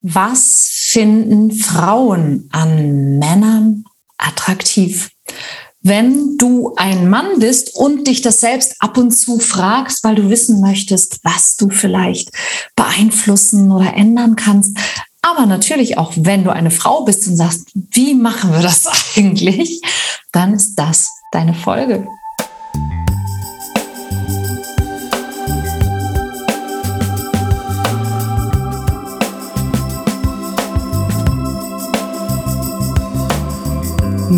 Was finden Frauen an Männern attraktiv? Wenn du ein Mann bist und dich das selbst ab und zu fragst, weil du wissen möchtest, was du vielleicht beeinflussen oder ändern kannst, aber natürlich auch, wenn du eine Frau bist und sagst, wie machen wir das eigentlich, dann ist das deine Folge.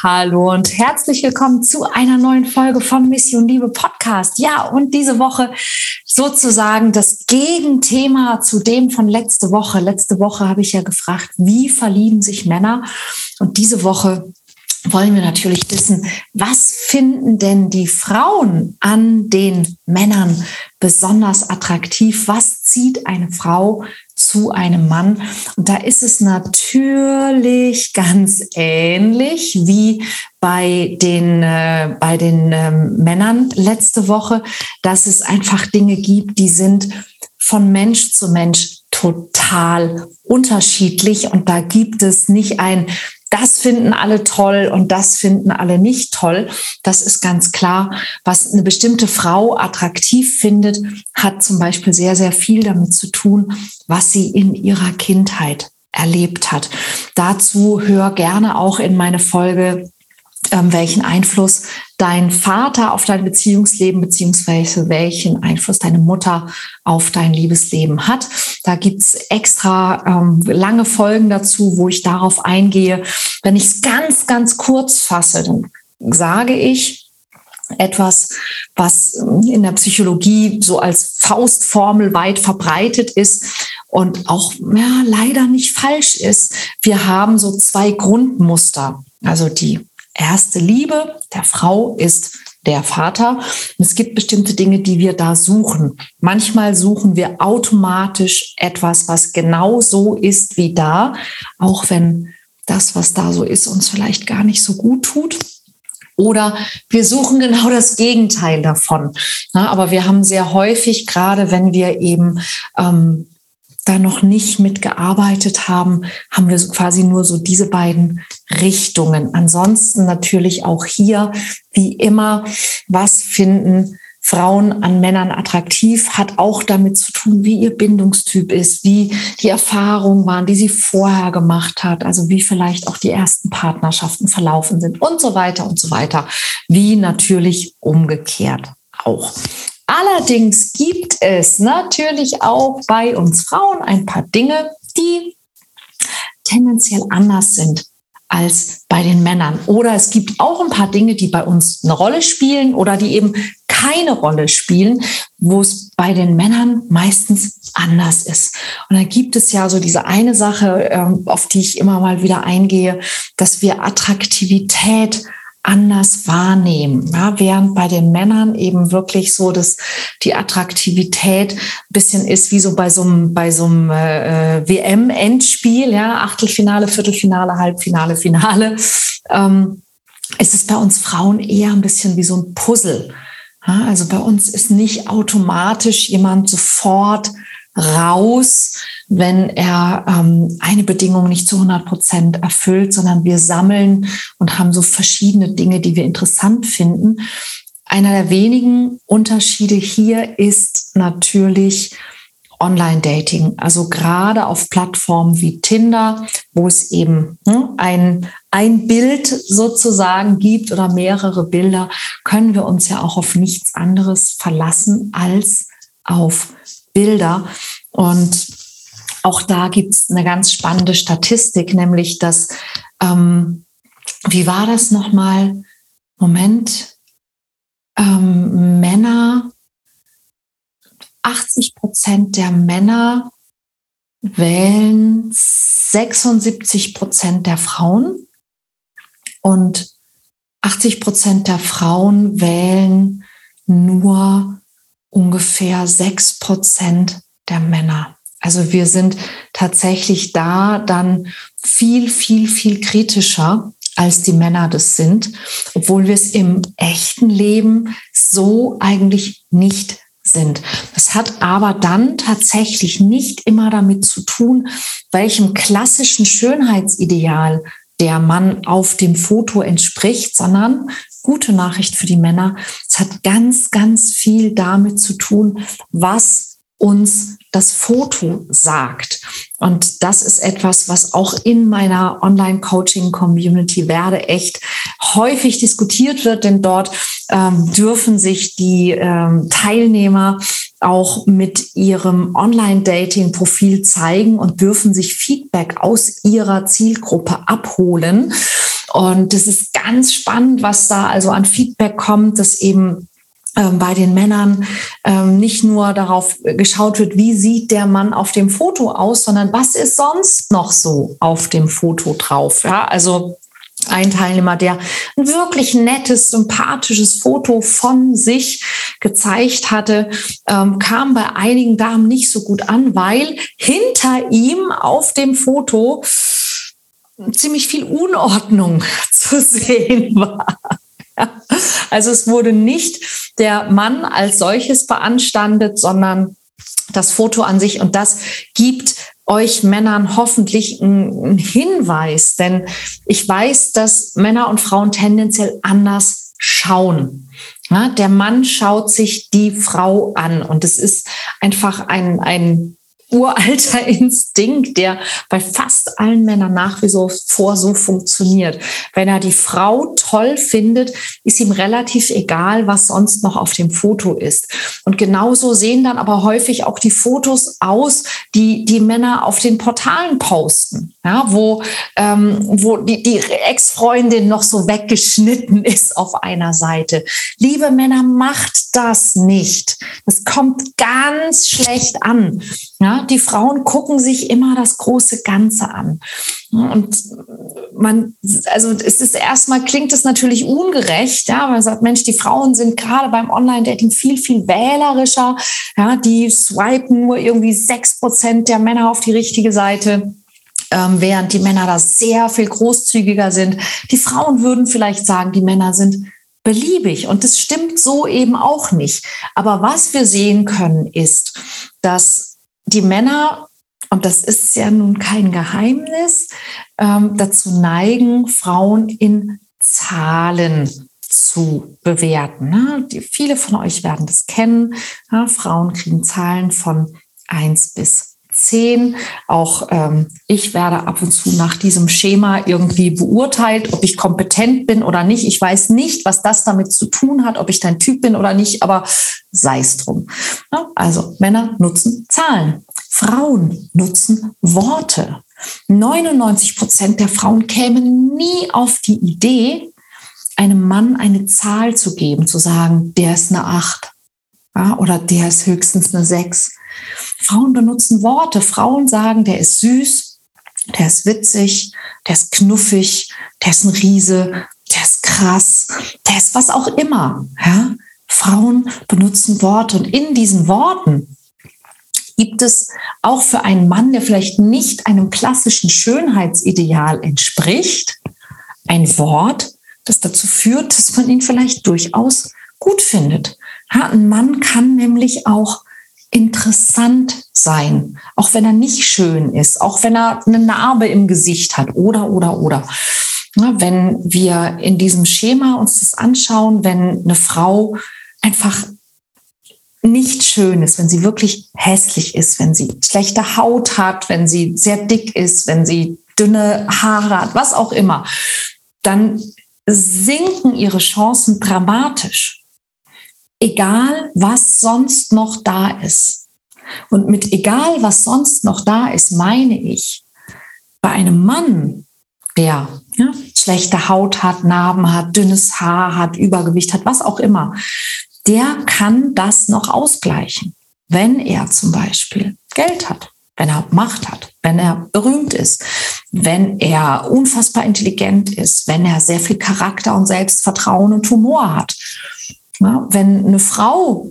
Hallo und herzlich willkommen zu einer neuen Folge vom Mission Liebe Podcast. Ja, und diese Woche sozusagen das Gegenthema zu dem von letzte Woche. Letzte Woche habe ich ja gefragt, wie verlieben sich Männer? Und diese Woche wollen wir natürlich wissen, was finden denn die Frauen an den Männern besonders attraktiv? Was zieht eine Frau zu einem Mann. Und da ist es natürlich ganz ähnlich wie bei den, äh, bei den ähm, Männern letzte Woche, dass es einfach Dinge gibt, die sind von Mensch zu Mensch total unterschiedlich. Und da gibt es nicht ein das finden alle toll und das finden alle nicht toll. Das ist ganz klar. Was eine bestimmte Frau attraktiv findet, hat zum Beispiel sehr, sehr viel damit zu tun, was sie in ihrer Kindheit erlebt hat. Dazu hör gerne auch in meine Folge ähm, welchen Einfluss dein Vater auf dein Beziehungsleben beziehungsweise welchen Einfluss deine Mutter auf dein Liebesleben hat. Da gibt's extra ähm, lange Folgen dazu, wo ich darauf eingehe. Wenn ich es ganz, ganz kurz fasse, dann sage ich, etwas, was in der Psychologie so als Faustformel weit verbreitet ist und auch ja, leider nicht falsch ist. Wir haben so zwei Grundmuster. Also die erste Liebe der Frau ist der Vater. Es gibt bestimmte Dinge, die wir da suchen. Manchmal suchen wir automatisch etwas, was genau so ist wie da, auch wenn das, was da so ist, uns vielleicht gar nicht so gut tut. Oder wir suchen genau das Gegenteil davon. aber wir haben sehr häufig, gerade wenn wir eben ähm, da noch nicht mitgearbeitet haben, haben wir quasi nur so diese beiden Richtungen. Ansonsten natürlich auch hier, wie immer, was finden Frauen an Männern attraktiv, hat auch damit zu tun, wie ihr Bindungstyp ist, wie die Erfahrungen waren, die sie vorher gemacht hat, also wie vielleicht auch die ersten Partnerschaften verlaufen sind und so weiter und so weiter, wie natürlich umgekehrt auch. Allerdings gibt es natürlich auch bei uns Frauen ein paar Dinge, die tendenziell anders sind als bei den Männern. Oder es gibt auch ein paar Dinge, die bei uns eine Rolle spielen oder die eben keine Rolle spielen, wo es bei den Männern meistens anders ist. Und da gibt es ja so diese eine Sache, ähm, auf die ich immer mal wieder eingehe, dass wir Attraktivität anders wahrnehmen. Ja, während bei den Männern eben wirklich so, dass die Attraktivität ein bisschen ist wie so bei so einem, bei so einem äh, WM-Endspiel, ja, Achtelfinale, Viertelfinale, Halbfinale, Finale, ähm, ist es bei uns Frauen eher ein bisschen wie so ein Puzzle. Ja, also bei uns ist nicht automatisch jemand sofort raus, wenn er ähm, eine Bedingung nicht zu 100 Prozent erfüllt, sondern wir sammeln und haben so verschiedene Dinge, die wir interessant finden. Einer der wenigen Unterschiede hier ist natürlich Online-Dating. Also gerade auf Plattformen wie Tinder, wo es eben hm, ein, ein Bild sozusagen gibt oder mehrere Bilder, können wir uns ja auch auf nichts anderes verlassen als auf Bilder. Und auch da gibt es eine ganz spannende Statistik, nämlich dass, ähm, wie war das nochmal? Moment, ähm, Männer, 80 Prozent der Männer wählen 76 Prozent der Frauen und 80 Prozent der Frauen wählen nur ungefähr sechs Prozent der Männer. Also wir sind tatsächlich da dann viel, viel, viel kritischer als die Männer das sind, obwohl wir es im echten Leben so eigentlich nicht sind. Das hat aber dann tatsächlich nicht immer damit zu tun, welchem klassischen Schönheitsideal der Mann auf dem Foto entspricht, sondern gute Nachricht für die Männer. Es hat ganz, ganz viel damit zu tun, was uns das Foto sagt. Und das ist etwas, was auch in meiner Online-Coaching-Community werde echt häufig diskutiert wird, denn dort ähm, dürfen sich die ähm, Teilnehmer auch mit ihrem Online-Dating-Profil zeigen und dürfen sich Feedback aus ihrer Zielgruppe abholen. Und es ist ganz spannend, was da also an Feedback kommt, dass eben bei den Männern ähm, nicht nur darauf geschaut wird, wie sieht der Mann auf dem Foto aus, sondern was ist sonst noch so auf dem Foto drauf. Ja, also ein Teilnehmer, der ein wirklich nettes, sympathisches Foto von sich gezeigt hatte, ähm, kam bei einigen Damen nicht so gut an, weil hinter ihm auf dem Foto ziemlich viel Unordnung zu sehen war. Also es wurde nicht der Mann als solches beanstandet, sondern das Foto an sich. Und das gibt euch Männern hoffentlich einen Hinweis, denn ich weiß, dass Männer und Frauen tendenziell anders schauen. Ja, der Mann schaut sich die Frau an und es ist einfach ein, ein uralter Instinkt, der bei fast allen Männern nach wie vor so funktioniert. Wenn er die Frau toll findet, ist ihm relativ egal, was sonst noch auf dem Foto ist. Und genauso sehen dann aber häufig auch die Fotos aus, die die Männer auf den Portalen posten, ja, wo, ähm, wo die, die Ex-Freundin noch so weggeschnitten ist auf einer Seite. Liebe Männer, macht das nicht. Das kommt ganz schlecht an. Ja, die Frauen gucken sich immer das große Ganze an. Und man, also es ist erstmal klingt es natürlich ungerecht, ja, man sagt, Mensch, die Frauen sind gerade beim Online-Dating viel, viel wählerischer. Ja, die swipen nur irgendwie sechs Prozent der Männer auf die richtige Seite. Ähm, während die Männer da sehr viel großzügiger sind. Die Frauen würden vielleicht sagen, die Männer sind beliebig. Und das stimmt so eben auch nicht. Aber was wir sehen können, ist, dass die Männer, und das ist ja nun kein Geheimnis, ähm, dazu neigen, Frauen in Zahlen zu bewerten. Ne? Die, viele von euch werden das kennen. Ja, Frauen kriegen Zahlen von 1 bis 10. Auch ähm, ich werde ab und zu nach diesem Schema irgendwie beurteilt, ob ich kompetent bin oder nicht. Ich weiß nicht, was das damit zu tun hat, ob ich dein Typ bin oder nicht, aber sei es drum. Also Männer nutzen Zahlen. Frauen nutzen Worte. 99 Prozent der Frauen kämen nie auf die Idee, einem Mann eine Zahl zu geben, zu sagen, der ist eine 8 ja, oder der ist höchstens eine 6. Frauen benutzen Worte. Frauen sagen, der ist süß, der ist witzig, der ist knuffig, der ist ein Riese, der ist krass, der ist was auch immer. Ja? Frauen benutzen Worte und in diesen Worten gibt es auch für einen Mann, der vielleicht nicht einem klassischen Schönheitsideal entspricht, ein Wort, das dazu führt, dass man ihn vielleicht durchaus gut findet. Ja, ein Mann kann nämlich auch interessant sein, auch wenn er nicht schön ist, auch wenn er eine Narbe im Gesicht hat oder, oder, oder. Ja, wenn wir in diesem Schema uns das anschauen, wenn eine Frau einfach nicht schön ist, wenn sie wirklich hässlich ist, wenn sie schlechte Haut hat, wenn sie sehr dick ist, wenn sie dünne Haare hat, was auch immer, dann sinken ihre Chancen dramatisch egal was sonst noch da ist. Und mit egal was sonst noch da ist, meine ich, bei einem Mann, der ja, schlechte Haut hat, Narben hat, dünnes Haar hat, Übergewicht hat, was auch immer, der kann das noch ausgleichen, wenn er zum Beispiel Geld hat, wenn er Macht hat, wenn er berühmt ist, wenn er unfassbar intelligent ist, wenn er sehr viel Charakter und Selbstvertrauen und Humor hat. Ja, wenn eine Frau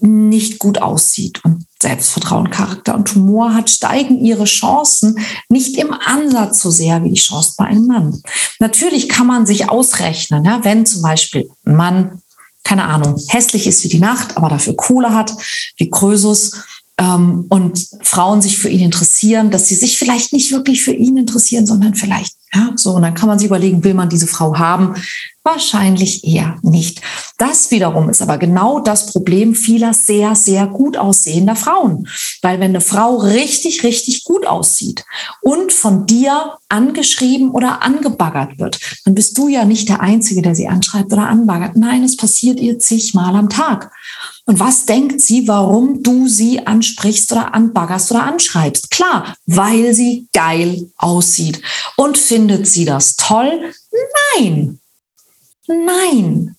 nicht gut aussieht und Selbstvertrauen, Charakter und Humor hat, steigen ihre Chancen nicht im Ansatz so sehr wie die Chance bei einem Mann. Natürlich kann man sich ausrechnen, ja, wenn zum Beispiel ein Mann, keine Ahnung, hässlich ist wie die Nacht, aber dafür Kohle hat, wie Krösus, ähm, und Frauen sich für ihn interessieren, dass sie sich vielleicht nicht wirklich für ihn interessieren, sondern vielleicht, ja, so. Und dann kann man sich überlegen, will man diese Frau haben? Wahrscheinlich eher nicht. Das wiederum ist aber genau das Problem vieler sehr, sehr gut aussehender Frauen. Weil wenn eine Frau richtig, richtig gut aussieht und von dir angeschrieben oder angebaggert wird, dann bist du ja nicht der Einzige, der sie anschreibt oder anbaggert. Nein, es passiert ihr zigmal am Tag. Und was denkt sie, warum du sie ansprichst oder anbaggerst oder anschreibst? Klar, weil sie geil aussieht. Und findet sie das toll? Nein. Nein.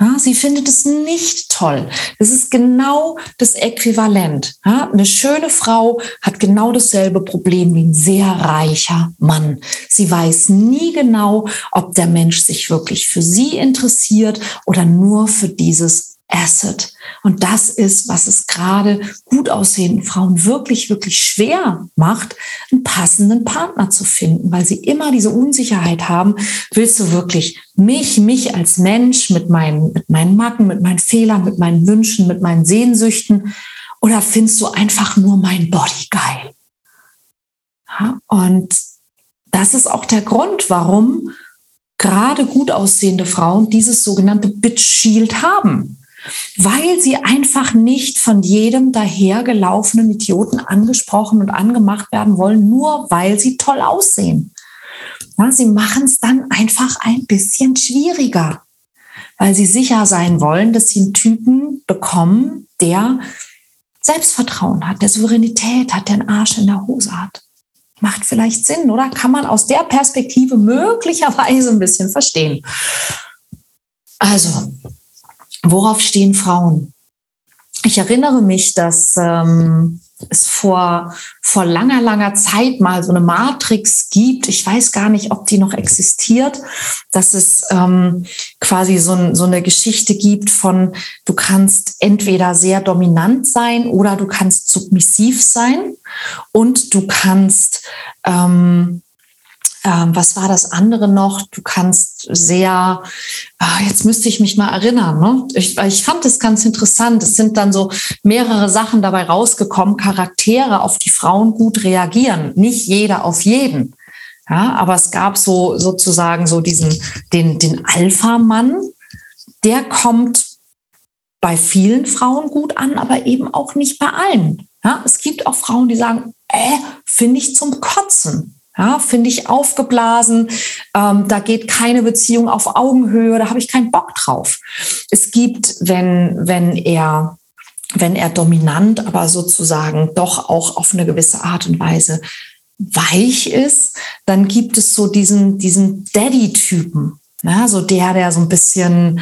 Ja, sie findet es nicht toll. Das ist genau das Äquivalent. Ja, eine schöne Frau hat genau dasselbe Problem wie ein sehr reicher Mann. Sie weiß nie genau, ob der Mensch sich wirklich für sie interessiert oder nur für dieses Asset. Und das ist, was es gerade gut aussehenden Frauen wirklich, wirklich schwer macht, einen passenden Partner zu finden, weil sie immer diese Unsicherheit haben. Willst du wirklich mich, mich als Mensch mit meinen, mit meinen Macken, mit meinen Fehlern, mit meinen Wünschen, mit meinen Sehnsüchten? Oder findest du einfach nur mein Body geil? Ja, und das ist auch der Grund, warum gerade gut aussehende Frauen dieses sogenannte Bitch Shield haben weil sie einfach nicht von jedem dahergelaufenen Idioten angesprochen und angemacht werden wollen, nur weil sie toll aussehen. Ja, sie machen es dann einfach ein bisschen schwieriger, weil sie sicher sein wollen, dass sie einen Typen bekommen, der Selbstvertrauen hat, der Souveränität hat, der einen Arsch in der Hose hat. Macht vielleicht Sinn, oder? Kann man aus der Perspektive möglicherweise ein bisschen verstehen. Also, Worauf stehen Frauen? Ich erinnere mich, dass ähm, es vor, vor langer, langer Zeit mal so eine Matrix gibt. Ich weiß gar nicht, ob die noch existiert, dass es ähm, quasi so, so eine Geschichte gibt von, du kannst entweder sehr dominant sein oder du kannst submissiv sein und du kannst ähm, ähm, was war das andere noch? Du kannst sehr, äh, jetzt müsste ich mich mal erinnern, ne? ich, ich fand es ganz interessant. Es sind dann so mehrere Sachen dabei rausgekommen, Charaktere, auf die Frauen gut reagieren. Nicht jeder auf jeden. Ja, aber es gab so sozusagen so diesen, den, den Alpha-Mann, der kommt bei vielen Frauen gut an, aber eben auch nicht bei allen. Ja, es gibt auch Frauen, die sagen, äh, finde ich zum Kotzen. Ja, finde ich aufgeblasen. Ähm, da geht keine Beziehung auf Augenhöhe. Da habe ich keinen Bock drauf. Es gibt, wenn, wenn er, wenn er dominant, aber sozusagen doch auch auf eine gewisse Art und Weise weich ist, dann gibt es so diesen, diesen Daddy-Typen. Ja, so der, der so ein bisschen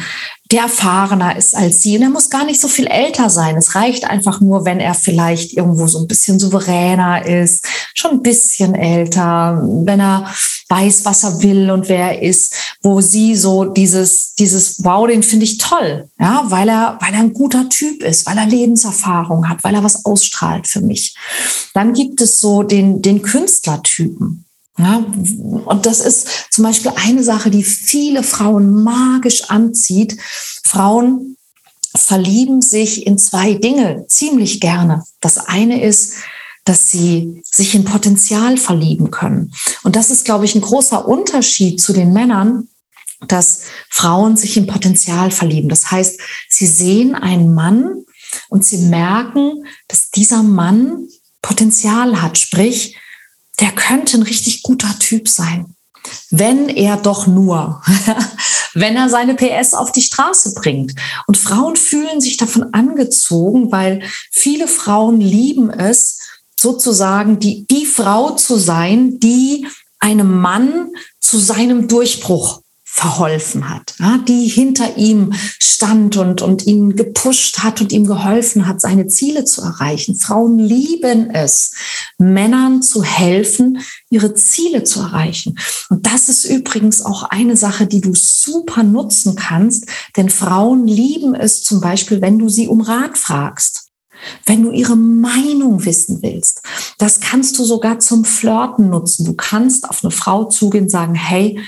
der erfahrener ist als sie. Und er muss gar nicht so viel älter sein. Es reicht einfach nur, wenn er vielleicht irgendwo so ein bisschen souveräner ist, schon ein bisschen älter, wenn er weiß, was er will und wer er ist, wo sie so dieses, dieses, wow, den finde ich toll. Ja, weil er, weil er ein guter Typ ist, weil er Lebenserfahrung hat, weil er was ausstrahlt für mich. Dann gibt es so den, den Künstlertypen. Ja, und das ist zum Beispiel eine Sache, die viele Frauen magisch anzieht. Frauen verlieben sich in zwei Dinge ziemlich gerne. Das eine ist, dass sie sich in Potenzial verlieben können. Und das ist, glaube ich, ein großer Unterschied zu den Männern, dass Frauen sich in Potenzial verlieben. Das heißt, sie sehen einen Mann und sie merken, dass dieser Mann Potenzial hat, sprich, der könnte ein richtig guter Typ sein. Wenn er doch nur, wenn er seine PS auf die Straße bringt. Und Frauen fühlen sich davon angezogen, weil viele Frauen lieben es, sozusagen die, die Frau zu sein, die einem Mann zu seinem Durchbruch verholfen hat, ja, die hinter ihm stand und, und ihn gepusht hat und ihm geholfen hat, seine Ziele zu erreichen. Frauen lieben es, Männern zu helfen, ihre Ziele zu erreichen. Und das ist übrigens auch eine Sache, die du super nutzen kannst, denn Frauen lieben es zum Beispiel, wenn du sie um Rat fragst. Wenn du ihre Meinung wissen willst, das kannst du sogar zum Flirten nutzen. Du kannst auf eine Frau zugehen und sagen, hey,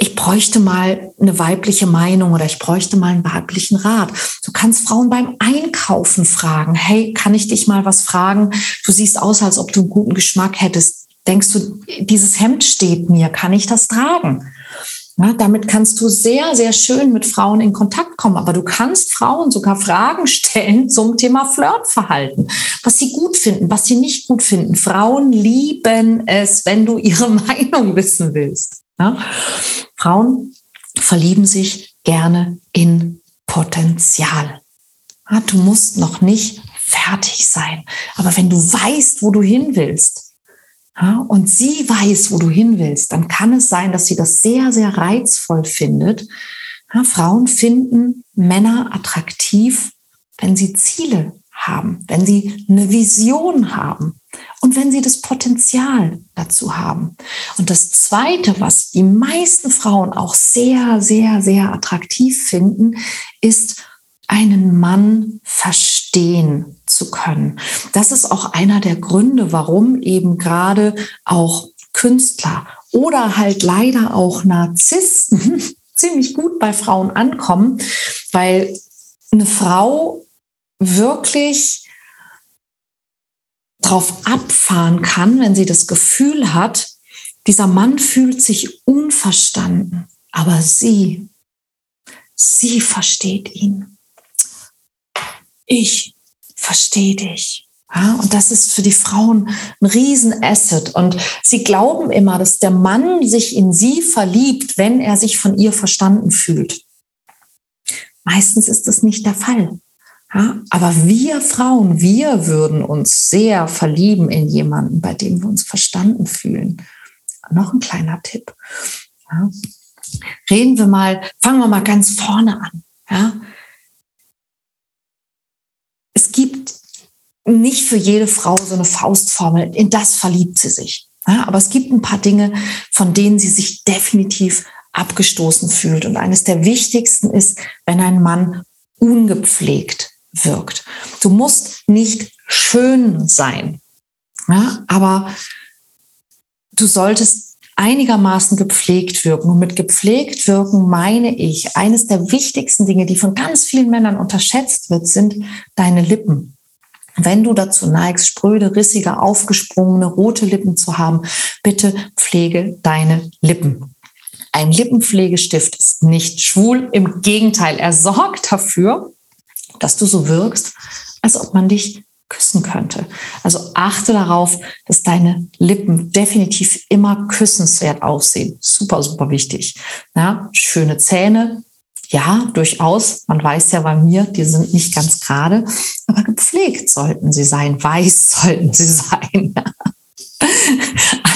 ich bräuchte mal eine weibliche Meinung oder ich bräuchte mal einen weiblichen Rat. Du kannst Frauen beim Einkaufen fragen. Hey, kann ich dich mal was fragen? Du siehst aus, als ob du einen guten Geschmack hättest. Denkst du, dieses Hemd steht mir, kann ich das tragen? Ja, damit kannst du sehr, sehr schön mit Frauen in Kontakt kommen. Aber du kannst Frauen sogar Fragen stellen zum Thema Flirtverhalten, was sie gut finden, was sie nicht gut finden. Frauen lieben es, wenn du ihre Meinung wissen willst. Ja? Frauen verlieben sich gerne in Potenzial. Ja, du musst noch nicht fertig sein, aber wenn du weißt, wo du hin willst, ja, und sie weiß, wo du hin willst, dann kann es sein, dass sie das sehr, sehr reizvoll findet. Frauen finden Männer attraktiv, wenn sie Ziele haben, wenn sie eine Vision haben und wenn sie das Potenzial dazu haben. Und das Zweite, was die meisten Frauen auch sehr, sehr, sehr attraktiv finden, ist einen Mann verstehen zu können. Das ist auch einer der Gründe, warum eben gerade auch Künstler oder halt leider auch Narzissten ziemlich gut bei Frauen ankommen, weil eine Frau wirklich drauf abfahren kann, wenn sie das Gefühl hat, dieser Mann fühlt sich unverstanden, aber sie, sie versteht ihn. Ich verstehe dich. Ja, und das ist für die Frauen ein Riesenasset. Und sie glauben immer, dass der Mann sich in sie verliebt, wenn er sich von ihr verstanden fühlt. Meistens ist das nicht der Fall. Ja, aber wir Frauen, wir würden uns sehr verlieben in jemanden, bei dem wir uns verstanden fühlen. Noch ein kleiner Tipp. Ja. Reden wir mal, fangen wir mal ganz vorne an. Ja. Es gibt nicht für jede Frau so eine Faustformel, in das verliebt sie sich. Ja, aber es gibt ein paar Dinge, von denen sie sich definitiv abgestoßen fühlt. Und eines der wichtigsten ist, wenn ein Mann ungepflegt wirkt. Du musst nicht schön sein, ja, aber du solltest einigermaßen gepflegt wirken. Und mit gepflegt wirken meine ich, eines der wichtigsten Dinge, die von ganz vielen Männern unterschätzt wird, sind deine Lippen. Wenn du dazu neigst, spröde, rissige, aufgesprungene, rote Lippen zu haben, bitte pflege deine Lippen. Ein Lippenpflegestift ist nicht schwul. Im Gegenteil, er sorgt dafür, dass du so wirkst, als ob man dich küssen könnte. Also achte darauf, dass deine Lippen definitiv immer küssenswert aussehen. Super, super wichtig. Ja, schöne Zähne. Ja, durchaus. Man weiß ja bei mir, die sind nicht ganz gerade, aber gepflegt sollten sie sein. Weiß sollten sie sein.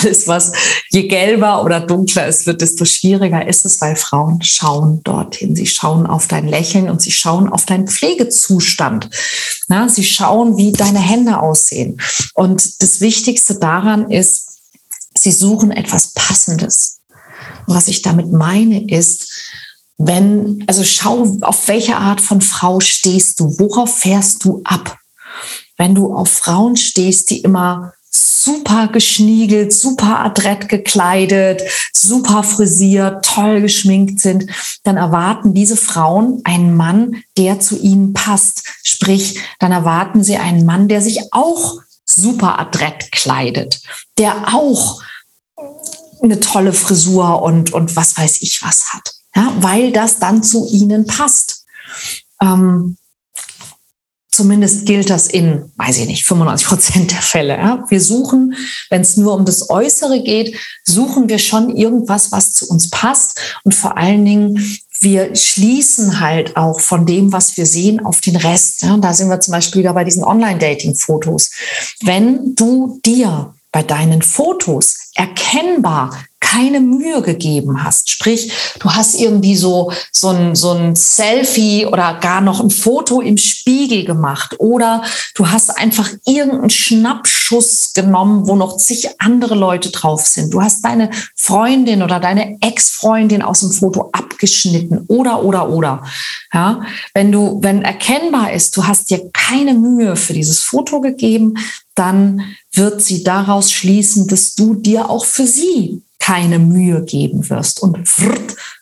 Alles, was je gelber oder dunkler es wird, desto schwieriger ist es, weil Frauen schauen dorthin. Sie schauen auf dein Lächeln und sie schauen auf deinen Pflegezustand. Na, sie schauen, wie deine Hände aussehen. Und das Wichtigste daran ist, sie suchen etwas Passendes. Was ich damit meine ist, wenn, also schau, auf welche Art von Frau stehst du? Worauf fährst du ab? Wenn du auf Frauen stehst, die immer super geschniegelt, super adrett gekleidet, super frisiert, toll geschminkt sind, dann erwarten diese Frauen einen Mann, der zu ihnen passt. Sprich, dann erwarten sie einen Mann, der sich auch super adrett kleidet, der auch eine tolle Frisur und, und was weiß ich was hat, ja, weil das dann zu ihnen passt. Ähm, Zumindest gilt das in, weiß ich nicht, 95 Prozent der Fälle. Ja. Wir suchen, wenn es nur um das Äußere geht, suchen wir schon irgendwas, was zu uns passt. Und vor allen Dingen, wir schließen halt auch von dem, was wir sehen, auf den Rest. Ja. Da sind wir zum Beispiel wieder bei diesen Online-Dating-Fotos. Wenn du dir bei deinen Fotos erkennbar keine Mühe gegeben hast. Sprich, du hast irgendwie so, so ein, so ein Selfie oder gar noch ein Foto im Spiegel gemacht oder du hast einfach irgendeinen Schnappschuss genommen, wo noch zig andere Leute drauf sind. Du hast deine Freundin oder deine Ex-Freundin aus dem Foto abgeschnitten oder, oder, oder. Ja, wenn du, wenn erkennbar ist, du hast dir keine Mühe für dieses Foto gegeben, dann wird sie daraus schließen, dass du dir auch für sie keine Mühe geben wirst. Und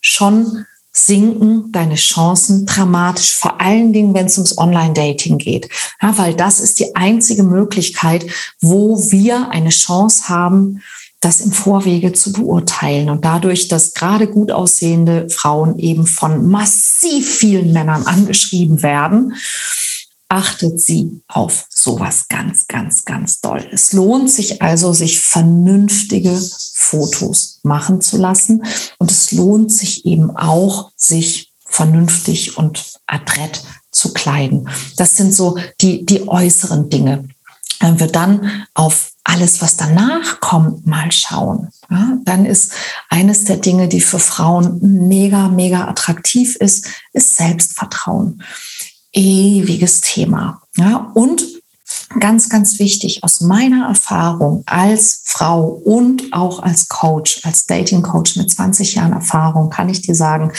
schon sinken deine Chancen dramatisch, vor allen Dingen, wenn es ums Online-Dating geht. Ja, weil das ist die einzige Möglichkeit, wo wir eine Chance haben, das im Vorwege zu beurteilen. Und dadurch, dass gerade gut aussehende Frauen eben von massiv vielen Männern angeschrieben werden, achtet sie auf sowas ganz, ganz, ganz doll. Es lohnt sich also, sich vernünftige Fotos machen zu lassen. Und es lohnt sich eben auch, sich vernünftig und adrett zu kleiden. Das sind so die, die äußeren Dinge. Wenn wir dann auf alles, was danach kommt, mal schauen, ja, dann ist eines der Dinge, die für Frauen mega, mega attraktiv ist, ist Selbstvertrauen ewiges Thema. Ja, und ganz, ganz wichtig aus meiner Erfahrung als Frau und auch als Coach, als Dating Coach mit 20 Jahren Erfahrung, kann ich dir sagen,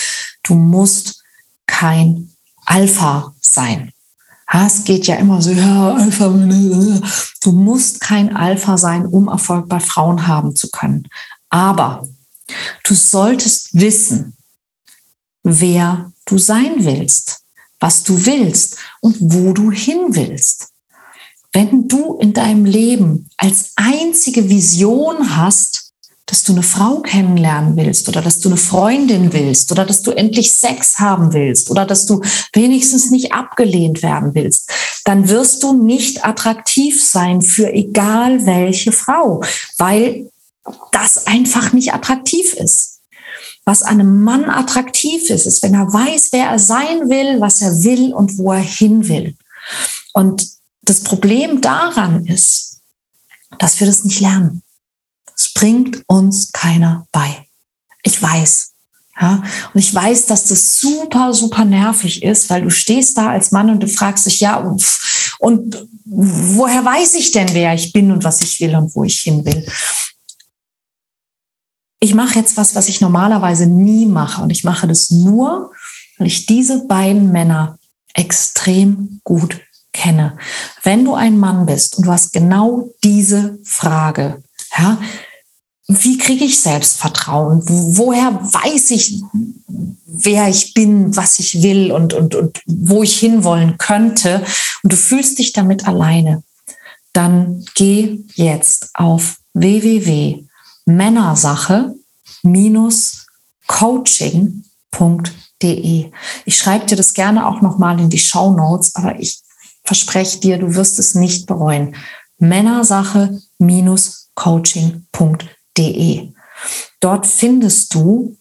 du musst kein Alpha sein. Es geht ja immer so, ja, Alpha, du musst kein Alpha sein, um Erfolg bei Frauen haben zu können. Aber du solltest wissen, wer du sein willst was du willst und wo du hin willst. Wenn du in deinem Leben als einzige Vision hast, dass du eine Frau kennenlernen willst oder dass du eine Freundin willst oder dass du endlich Sex haben willst oder dass du wenigstens nicht abgelehnt werden willst, dann wirst du nicht attraktiv sein für egal welche Frau, weil das einfach nicht attraktiv ist. Was einem Mann attraktiv ist, ist, wenn er weiß, wer er sein will, was er will und wo er hin will. Und das Problem daran ist, dass wir das nicht lernen. Es bringt uns keiner bei. Ich weiß. Ja, und ich weiß, dass das super, super nervig ist, weil du stehst da als Mann und du fragst dich, ja, und, und woher weiß ich denn, wer ich bin und was ich will und wo ich hin will? Ich mache jetzt was, was ich normalerweise nie mache. Und ich mache das nur, weil ich diese beiden Männer extrem gut kenne. Wenn du ein Mann bist und du hast genau diese Frage, ja, wie kriege ich Selbstvertrauen? Woher weiß ich, wer ich bin, was ich will und, und, und wo ich hinwollen könnte? Und du fühlst dich damit alleine. Dann geh jetzt auf www Männersache-coaching.de. Ich schreibe dir das gerne auch nochmal in die Show Notes, aber ich verspreche dir, du wirst es nicht bereuen. Männersache-coaching.de. Dort findest du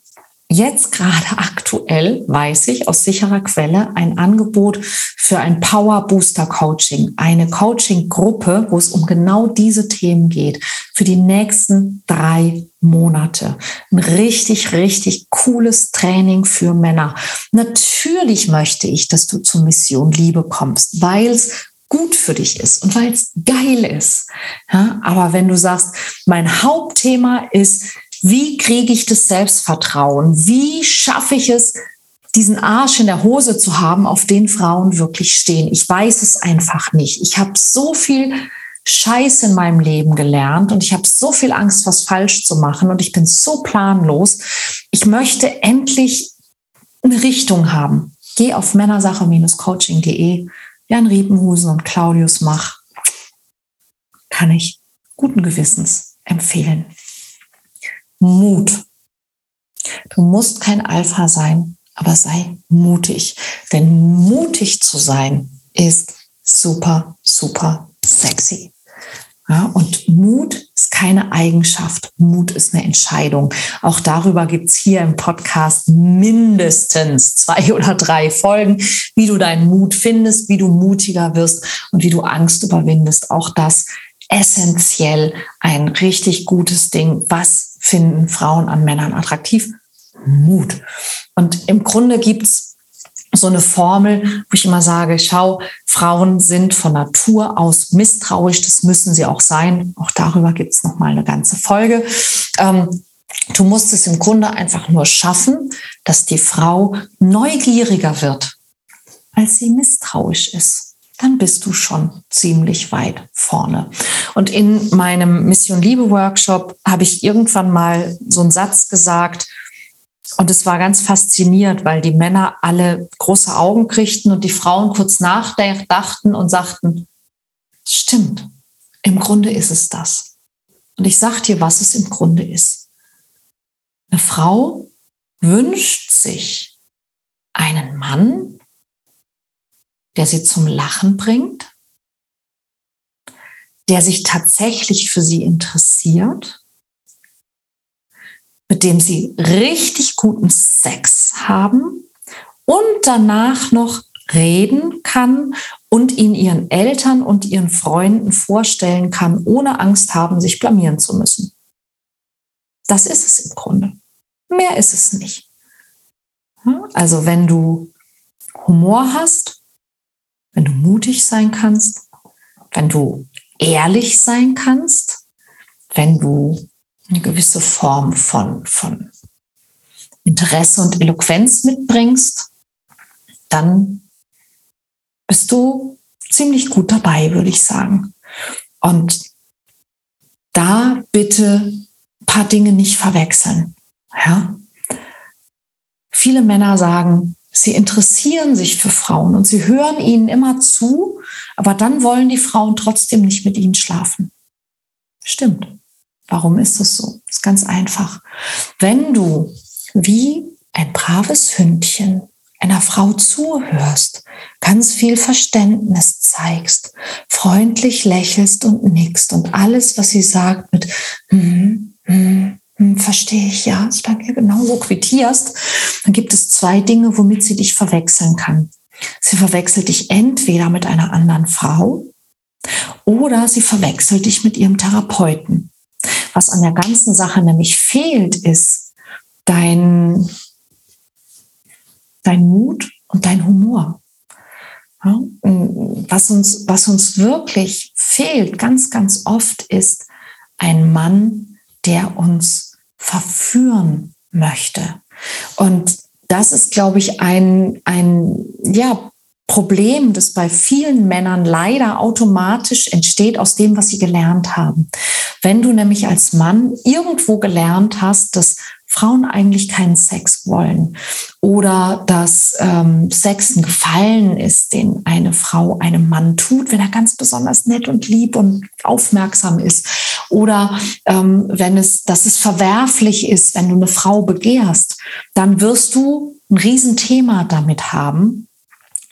jetzt gerade aktuell, weiß ich aus sicherer Quelle, ein Angebot für ein Power Booster Coaching, eine Coaching-Gruppe, wo es um genau diese Themen geht, für die nächsten drei Monate. Ein richtig, richtig cooles Training für Männer. Natürlich möchte ich, dass du zur Mission Liebe kommst, weil es gut für dich ist und weil es geil ist. Ja, aber wenn du sagst, mein Hauptthema ist, wie kriege ich das Selbstvertrauen? Wie schaffe ich es, diesen Arsch in der Hose zu haben, auf den Frauen wirklich stehen? Ich weiß es einfach nicht. Ich habe so viel Scheiß in meinem Leben gelernt und ich habe so viel Angst, was falsch zu machen und ich bin so planlos. Ich möchte endlich eine Richtung haben. Geh auf männersache-coaching.de. Jan Riepenhusen und Claudius Mach kann ich guten Gewissens empfehlen. Mut. Du musst kein Alpha sein, aber sei mutig. Denn mutig zu sein ist super, super sexy. Ja, und Mut ist keine Eigenschaft. Mut ist eine Entscheidung. Auch darüber gibt's hier im Podcast mindestens zwei oder drei Folgen, wie du deinen Mut findest, wie du mutiger wirst und wie du Angst überwindest. Auch das essentiell ein richtig gutes Ding. Was finden Frauen an Männern attraktiv? Mut. Und im Grunde gibt's so eine Formel, wo ich immer sage, schau, Frauen sind von Natur aus misstrauisch, das müssen sie auch sein. Auch darüber gibt's noch mal eine ganze Folge. Ähm, du musst es im Grunde einfach nur schaffen, dass die Frau neugieriger wird, als sie misstrauisch ist dann bist du schon ziemlich weit vorne. Und in meinem Mission Liebe Workshop habe ich irgendwann mal so einen Satz gesagt, und es war ganz faszinierend, weil die Männer alle große Augen kriegten und die Frauen kurz nachdachten und sagten, stimmt, im Grunde ist es das. Und ich sage dir, was es im Grunde ist. Eine Frau wünscht sich einen Mann, der sie zum Lachen bringt, der sich tatsächlich für sie interessiert, mit dem sie richtig guten Sex haben und danach noch reden kann und ihn ihren Eltern und ihren Freunden vorstellen kann, ohne Angst haben, sich blamieren zu müssen. Das ist es im Grunde. Mehr ist es nicht. Also wenn du Humor hast, wenn du mutig sein kannst, wenn du ehrlich sein kannst, wenn du eine gewisse Form von, von Interesse und Eloquenz mitbringst, dann bist du ziemlich gut dabei, würde ich sagen. Und da bitte ein paar Dinge nicht verwechseln. Ja? Viele Männer sagen, Sie interessieren sich für Frauen und sie hören ihnen immer zu, aber dann wollen die Frauen trotzdem nicht mit ihnen schlafen. Stimmt. Warum ist das so? Das ist ganz einfach. Wenn du wie ein braves Hündchen einer Frau zuhörst, ganz viel Verständnis zeigst, freundlich lächelst und nickst und alles, was sie sagt, mit mm, mm, hm, verstehe ich, ja, ist bei mir genauso quittierst, dann gibt es zwei Dinge, womit sie dich verwechseln kann. Sie verwechselt dich entweder mit einer anderen Frau oder sie verwechselt dich mit ihrem Therapeuten. Was an der ganzen Sache nämlich fehlt, ist dein, dein Mut und dein Humor. was, uns, was uns wirklich fehlt, ganz, ganz oft, ist ein Mann, der uns verführen möchte. Und das ist, glaube ich, ein, ein ja, Problem, das bei vielen Männern leider automatisch entsteht aus dem, was sie gelernt haben. Wenn du nämlich als Mann irgendwo gelernt hast, dass Frauen eigentlich keinen Sex wollen oder dass ähm, Sex ein Gefallen ist, den eine Frau einem Mann tut, wenn er ganz besonders nett und lieb und aufmerksam ist oder ähm, wenn es, dass es verwerflich ist, wenn du eine Frau begehrst, dann wirst du ein Riesenthema damit haben,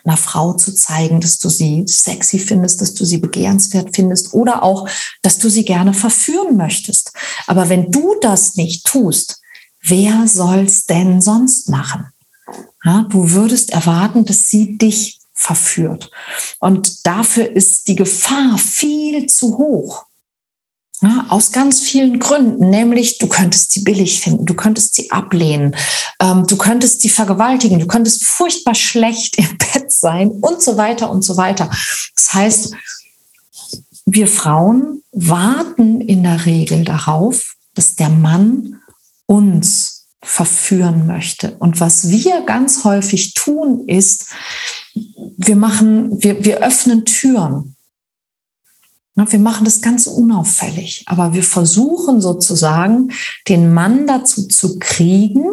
einer Frau zu zeigen, dass du sie sexy findest, dass du sie begehrenswert findest oder auch, dass du sie gerne verführen möchtest. Aber wenn du das nicht tust, wer soll's denn sonst machen? Ja, du würdest erwarten, dass sie dich verführt. Und dafür ist die Gefahr viel zu hoch. Ja, aus ganz vielen Gründen, nämlich du könntest sie billig finden, du könntest sie ablehnen, ähm, du könntest sie vergewaltigen, du könntest furchtbar schlecht im Bett sein und so weiter und so weiter. Das heißt, wir Frauen warten in der Regel darauf, dass der Mann uns verführen möchte. Und was wir ganz häufig tun, ist, wir machen, wir, wir öffnen Türen. Wir machen das ganz unauffällig, aber wir versuchen sozusagen, den Mann dazu zu kriegen,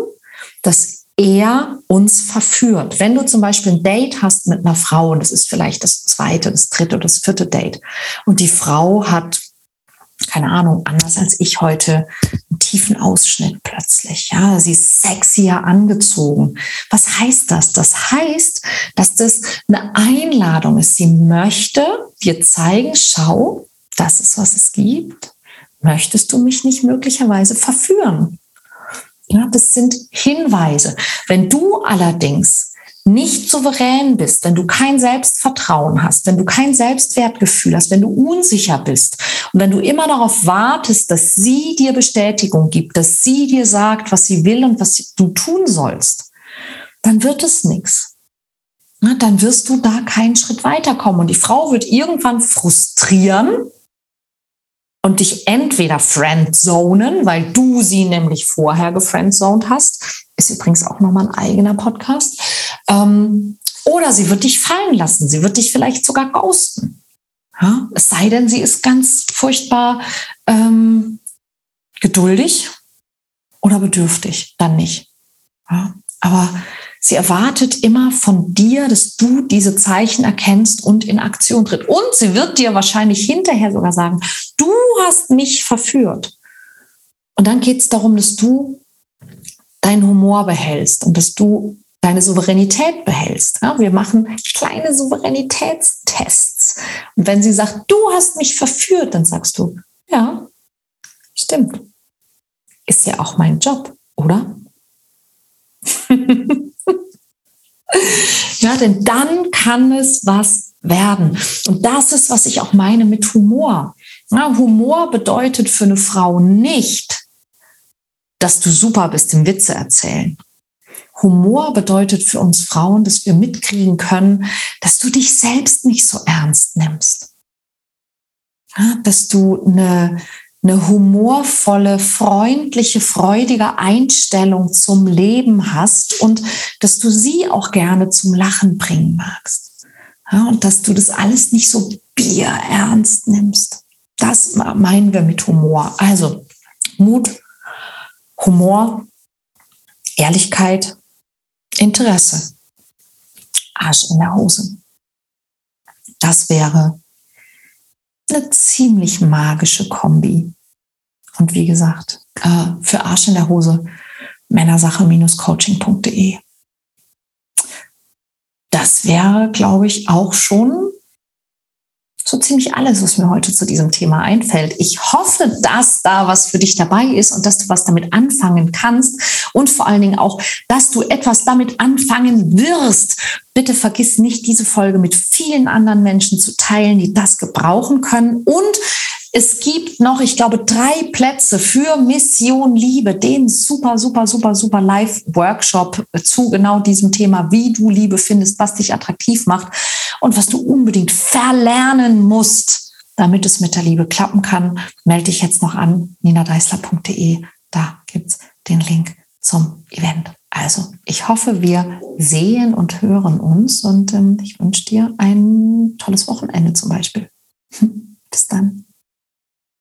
dass er uns verführt. Wenn du zum Beispiel ein Date hast mit einer Frau, und das ist vielleicht das zweite, das dritte oder das vierte Date, und die Frau hat keine Ahnung, anders als ich heute, einen tiefen Ausschnitt plötzlich. Ja, sie ist sexier angezogen. Was heißt das? Das heißt, dass das eine Einladung ist. Sie möchte dir zeigen, schau, das ist, was es gibt. Möchtest du mich nicht möglicherweise verführen? Ja, das sind Hinweise. Wenn du allerdings nicht souverän bist, wenn du kein Selbstvertrauen hast, wenn du kein Selbstwertgefühl hast, wenn du unsicher bist und wenn du immer darauf wartest, dass sie dir Bestätigung gibt, dass sie dir sagt, was sie will und was du tun sollst, dann wird es nichts. Dann wirst du da keinen Schritt weiterkommen. Und die Frau wird irgendwann frustrieren und dich entweder friendzonen, weil du sie nämlich vorher gefriendzoned hast, ist übrigens auch nochmal ein eigener Podcast, ähm, oder sie wird dich fallen lassen, sie wird dich vielleicht sogar ghosten. Ja? Es sei denn, sie ist ganz furchtbar ähm, geduldig oder bedürftig, dann nicht. Ja? Aber Sie erwartet immer von dir, dass du diese Zeichen erkennst und in Aktion tritt. Und sie wird dir wahrscheinlich hinterher sogar sagen, du hast mich verführt. Und dann geht es darum, dass du deinen Humor behältst und dass du deine Souveränität behältst. Ja, wir machen kleine Souveränitätstests. Und wenn sie sagt, du hast mich verführt, dann sagst du, ja, stimmt. Ist ja auch mein Job, oder? ja, denn dann kann es was werden. Und das ist, was ich auch meine mit Humor. Ja, Humor bedeutet für eine Frau nicht, dass du super bist im Witze erzählen. Humor bedeutet für uns Frauen, dass wir mitkriegen können, dass du dich selbst nicht so ernst nimmst. Dass du eine, eine humorvolle, freundliche, freudige Einstellung zum Leben hast und dass du sie auch gerne zum Lachen bringen magst. Und dass du das alles nicht so bierernst nimmst. Das meinen wir mit Humor. Also Mut, Humor, Ehrlichkeit, Interesse, Arsch in der Hose. Das wäre eine ziemlich magische Kombi. Und wie gesagt, äh, für Arsch in der Hose männersache-coaching.de. Das wäre, glaube ich, auch schon so ziemlich alles, was mir heute zu diesem Thema einfällt. Ich hoffe, dass da was für dich dabei ist und dass du was damit anfangen kannst und vor allen Dingen auch, dass du etwas damit anfangen wirst. Bitte vergiss nicht, diese Folge mit vielen anderen Menschen zu teilen, die das gebrauchen können und es gibt noch, ich glaube, drei Plätze für Mission Liebe, den super, super, super, super Live-Workshop zu genau diesem Thema, wie du Liebe findest, was dich attraktiv macht und was du unbedingt verlernen musst, damit es mit der Liebe klappen kann. Melde dich jetzt noch an, ninadeisler.de. Da gibt es den Link zum Event. Also, ich hoffe, wir sehen und hören uns und ähm, ich wünsche dir ein tolles Wochenende zum Beispiel. Bis dann.